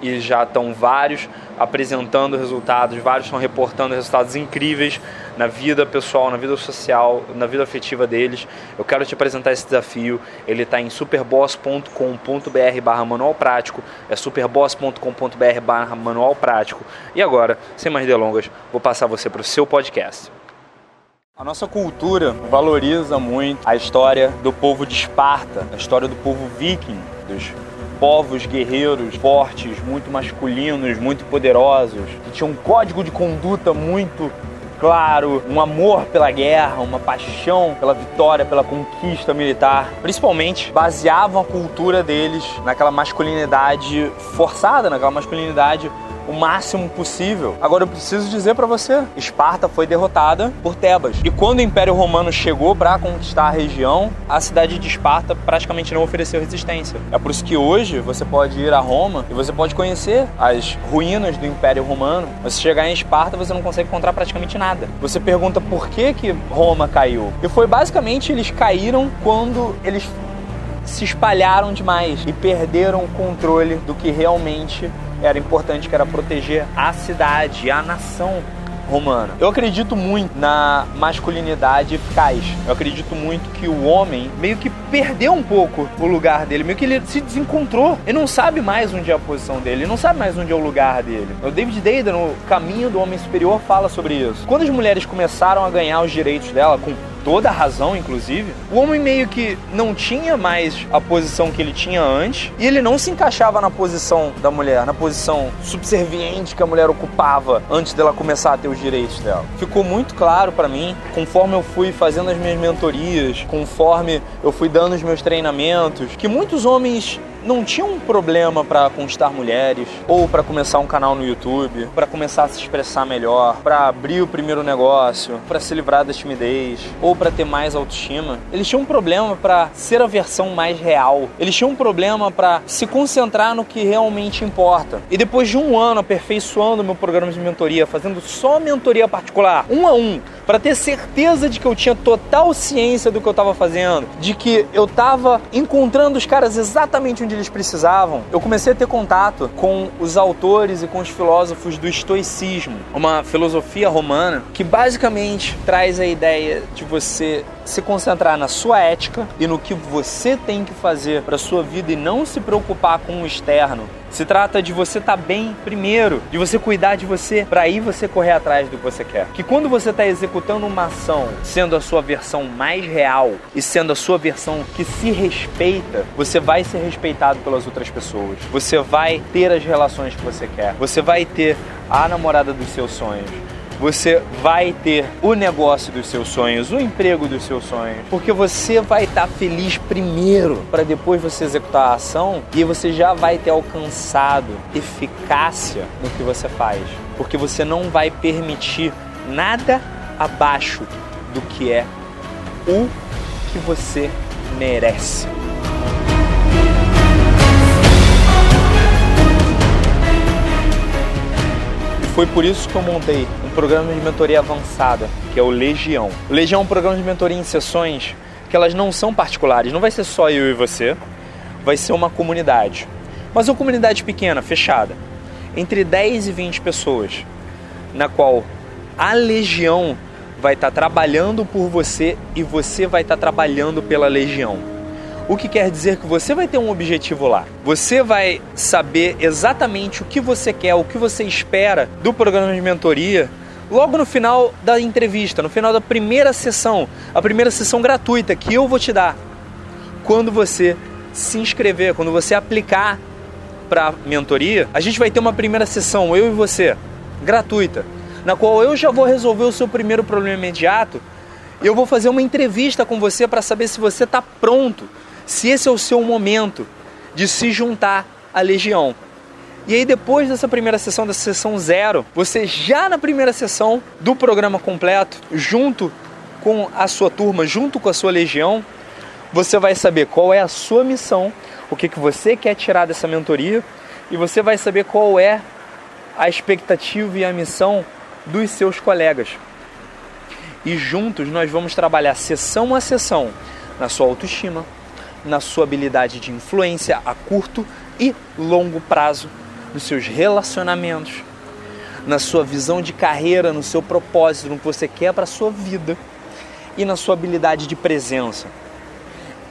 e já estão vários apresentando resultados, vários estão reportando resultados incríveis na vida pessoal, na vida social, na vida afetiva deles. Eu quero te apresentar esse desafio. Ele está em superboss.com.br barra manual prático. É superboss.com.br barra manual prático. E agora, sem mais delongas, vou passar você para o seu podcast. A nossa cultura valoriza muito a história do povo de Esparta, a história do povo viking, dos povos guerreiros fortes, muito masculinos, muito poderosos, que tinham um código de conduta muito claro, um amor pela guerra, uma paixão pela vitória, pela conquista militar. Principalmente baseavam a cultura deles naquela masculinidade forçada, naquela masculinidade o máximo possível. Agora eu preciso dizer para você, Esparta foi derrotada por Tebas. E quando o Império Romano chegou para conquistar a região, a cidade de Esparta praticamente não ofereceu resistência. É por isso que hoje você pode ir a Roma e você pode conhecer as ruínas do Império Romano. Você chegar em Esparta, você não consegue encontrar praticamente nada. Você pergunta por que que Roma caiu? E foi basicamente eles caíram quando eles se espalharam demais e perderam o controle do que realmente era importante, que era proteger a cidade, a nação romana. Eu acredito muito na masculinidade eficaz. Eu acredito muito que o homem meio que perdeu um pouco o lugar dele, meio que ele se desencontrou. Ele não sabe mais onde é a posição dele, ele não sabe mais onde é o lugar dele. O David Dada, no Caminho do Homem Superior, fala sobre isso. Quando as mulheres começaram a ganhar os direitos dela, com toda a razão, inclusive, o homem meio que não tinha mais a posição que ele tinha antes e ele não se encaixava na posição da mulher, na posição subserviente que a mulher ocupava antes dela começar a ter os direitos dela. Ficou muito claro para mim, conforme eu fui fazendo as minhas mentorias, conforme eu fui dando os meus treinamentos, que muitos homens não tinham um problema para conquistar mulheres ou para começar um canal no YouTube, para começar a se expressar melhor, para abrir o primeiro negócio, para se livrar da timidez ou para ter mais autoestima. Eles tinham um problema para ser a versão mais real. Eles tinham um problema para se concentrar no que realmente importa. E depois de um ano aperfeiçoando meu programa de mentoria, fazendo só mentoria particular, um a um, para ter certeza de que eu tinha total ciência do que eu estava fazendo, de que eu estava encontrando os caras exatamente onde eles precisavam, eu comecei a ter contato com os autores e com os filósofos do estoicismo, uma filosofia romana que basicamente traz a ideia de você se concentrar na sua ética e no que você tem que fazer para sua vida e não se preocupar com o externo. Se trata de você estar tá bem primeiro, de você cuidar de você, para aí você correr atrás do que você quer. Que quando você está executando uma ação, sendo a sua versão mais real e sendo a sua versão que se respeita, você vai ser respeitado pelas outras pessoas. Você vai ter as relações que você quer. Você vai ter a namorada dos seus sonhos você vai ter o negócio dos seus sonhos, o emprego dos seus sonhos, porque você vai estar tá feliz primeiro para depois você executar a ação e você já vai ter alcançado eficácia no que você faz, porque você não vai permitir nada abaixo do que é o que você merece. Foi por isso que eu montei um programa de mentoria avançada, que é o Legião. O Legião é um programa de mentoria em sessões que elas não são particulares, não vai ser só eu e você, vai ser uma comunidade. Mas uma comunidade pequena, fechada, entre 10 e 20 pessoas, na qual a Legião vai estar trabalhando por você e você vai estar trabalhando pela Legião. O que quer dizer que você vai ter um objetivo lá. Você vai saber exatamente o que você quer, o que você espera do programa de mentoria logo no final da entrevista, no final da primeira sessão, a primeira sessão gratuita que eu vou te dar. Quando você se inscrever, quando você aplicar para mentoria, a gente vai ter uma primeira sessão, eu e você, gratuita, na qual eu já vou resolver o seu primeiro problema imediato. Eu vou fazer uma entrevista com você para saber se você está pronto, se esse é o seu momento de se juntar à legião. E aí depois dessa primeira sessão, da sessão zero, você já na primeira sessão do programa completo, junto com a sua turma, junto com a sua legião, você vai saber qual é a sua missão, o que, que você quer tirar dessa mentoria e você vai saber qual é a expectativa e a missão dos seus colegas. E juntos nós vamos trabalhar sessão a sessão na sua autoestima, na sua habilidade de influência a curto e longo prazo nos seus relacionamentos, na sua visão de carreira, no seu propósito, no que você quer para a sua vida e na sua habilidade de presença.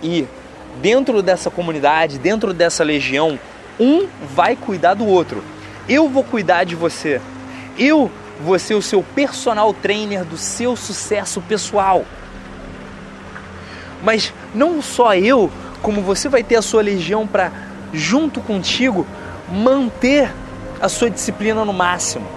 E dentro dessa comunidade, dentro dessa legião, um vai cuidar do outro. Eu vou cuidar de você. Eu vou ser o seu personal trainer do seu sucesso pessoal. Mas não só eu, como você vai ter a sua legião para junto contigo manter a sua disciplina no máximo.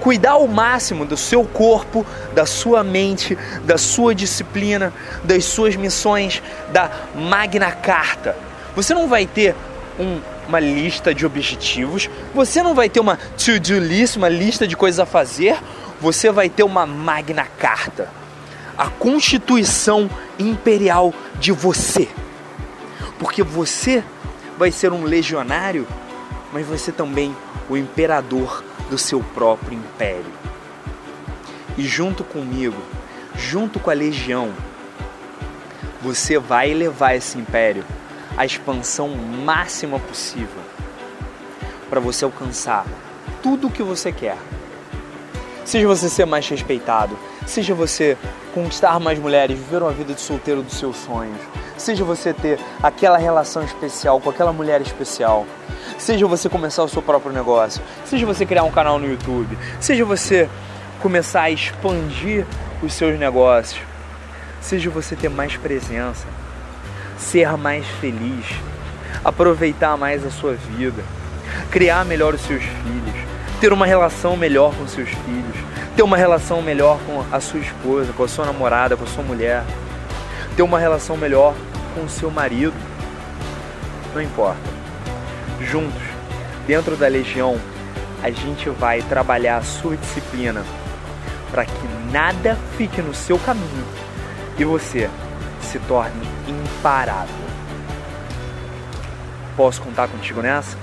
Cuidar ao máximo do seu corpo, da sua mente, da sua disciplina, das suas missões, da Magna Carta. Você não vai ter um, uma lista de objetivos, você não vai ter uma to-do list, uma lista de coisas a fazer, você vai ter uma Magna Carta a constituição imperial de você. Porque você vai ser um legionário mas você também o imperador do seu próprio império. E junto comigo, junto com a legião, você vai levar esse império à expansão máxima possível para você alcançar tudo o que você quer. Seja você ser mais respeitado, seja você conquistar mais mulheres, viver uma vida de solteiro dos seus sonhos, seja você ter aquela relação especial com aquela mulher especial, Seja você começar o seu próprio negócio, seja você criar um canal no YouTube, seja você começar a expandir os seus negócios, seja você ter mais presença, ser mais feliz, aproveitar mais a sua vida, criar melhor os seus filhos, ter uma relação melhor com seus filhos, ter uma relação melhor com a sua esposa, com a sua namorada, com a sua mulher, ter uma relação melhor com o seu marido. Não importa juntos, dentro da legião, a gente vai trabalhar a sua disciplina para que nada fique no seu caminho e você se torne imparável. Posso contar contigo nessa?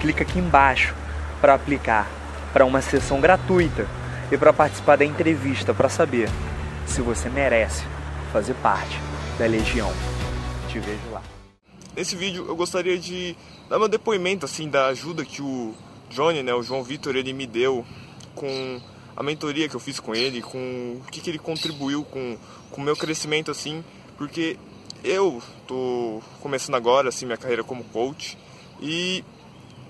Clica aqui embaixo para aplicar para uma sessão gratuita e para participar da entrevista para saber se você merece fazer parte da Legião. Te vejo lá. Nesse vídeo eu gostaria de dar meu depoimento assim da ajuda que o Johnny, né, o João Vitor, ele me deu com a mentoria que eu fiz com ele, com o que, que ele contribuiu com o meu crescimento assim, porque eu tô começando agora assim minha carreira como coach e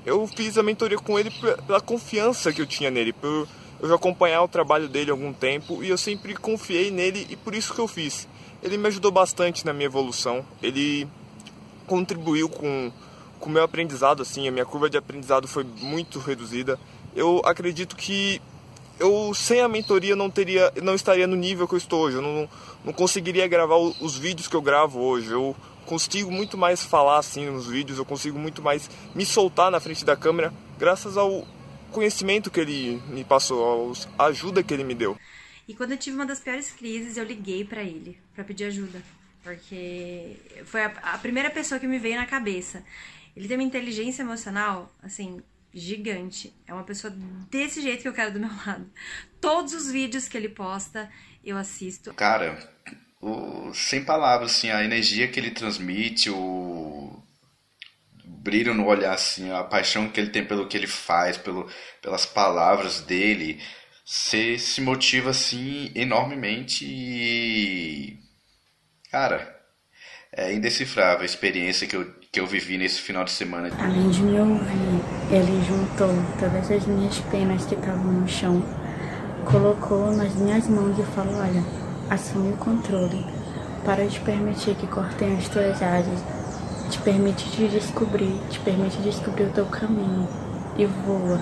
eu fiz a mentoria com ele pela confiança que eu tinha nele, por eu já acompanhar o trabalho dele há algum tempo e eu sempre confiei nele e por isso que eu fiz. Ele me ajudou bastante na minha evolução. Ele contribuiu com o meu aprendizado, assim, a minha curva de aprendizado foi muito reduzida. Eu acredito que eu sem a mentoria não teria, não estaria no nível que eu estou hoje. Eu não, não conseguiria gravar os vídeos que eu gravo hoje. Eu consigo muito mais falar assim nos vídeos, eu consigo muito mais me soltar na frente da câmera graças ao conhecimento que ele me passou, a ajuda que ele me deu. E quando eu tive uma das piores crises, eu liguei para ele para pedir ajuda. Porque foi a, a primeira pessoa que me veio na cabeça. Ele tem uma inteligência emocional, assim, gigante. É uma pessoa desse jeito que eu quero do meu lado. Todos os vídeos que ele posta, eu assisto. Cara, o, sem palavras, assim, a energia que ele transmite, o brilho no olhar, assim, a paixão que ele tem pelo que ele faz, pelo, pelas palavras dele, você se motiva, assim, enormemente e Cara, é indecifrável a experiência que eu, que eu vivi nesse final de semana. Além de me ouvir, ele juntou todas as minhas penas que estavam no chão, colocou nas minhas mãos e falou: Olha, assume o controle. Para de permitir que cortem as tuas asas. Te permite te descobrir, te permite descobrir o teu caminho. E voa.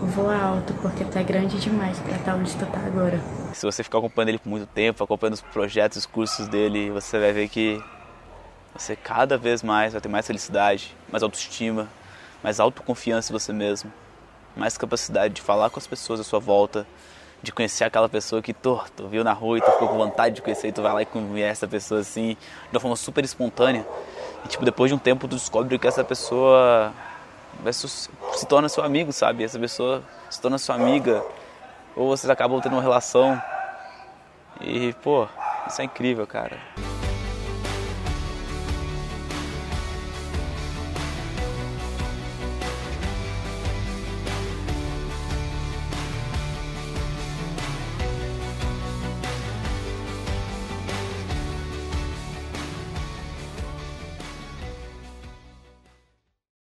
Voa alto, porque é grande demais para estar onde tu tá agora. Se você ficar acompanhando ele por muito tempo, acompanhando os projetos, os cursos dele, você vai ver que você cada vez mais vai ter mais felicidade, mais autoestima, mais autoconfiança em você mesmo, mais capacidade de falar com as pessoas à sua volta, de conhecer aquela pessoa que tu, tu viu na rua e tu ficou com vontade de conhecer e tu vai lá e conhece essa pessoa assim, de uma forma super espontânea. E tipo, depois de um tempo tu descobre que essa pessoa se torna seu amigo, sabe? Essa pessoa se torna sua amiga, ou vocês acabam tendo uma relação. E, pô, isso é incrível, cara.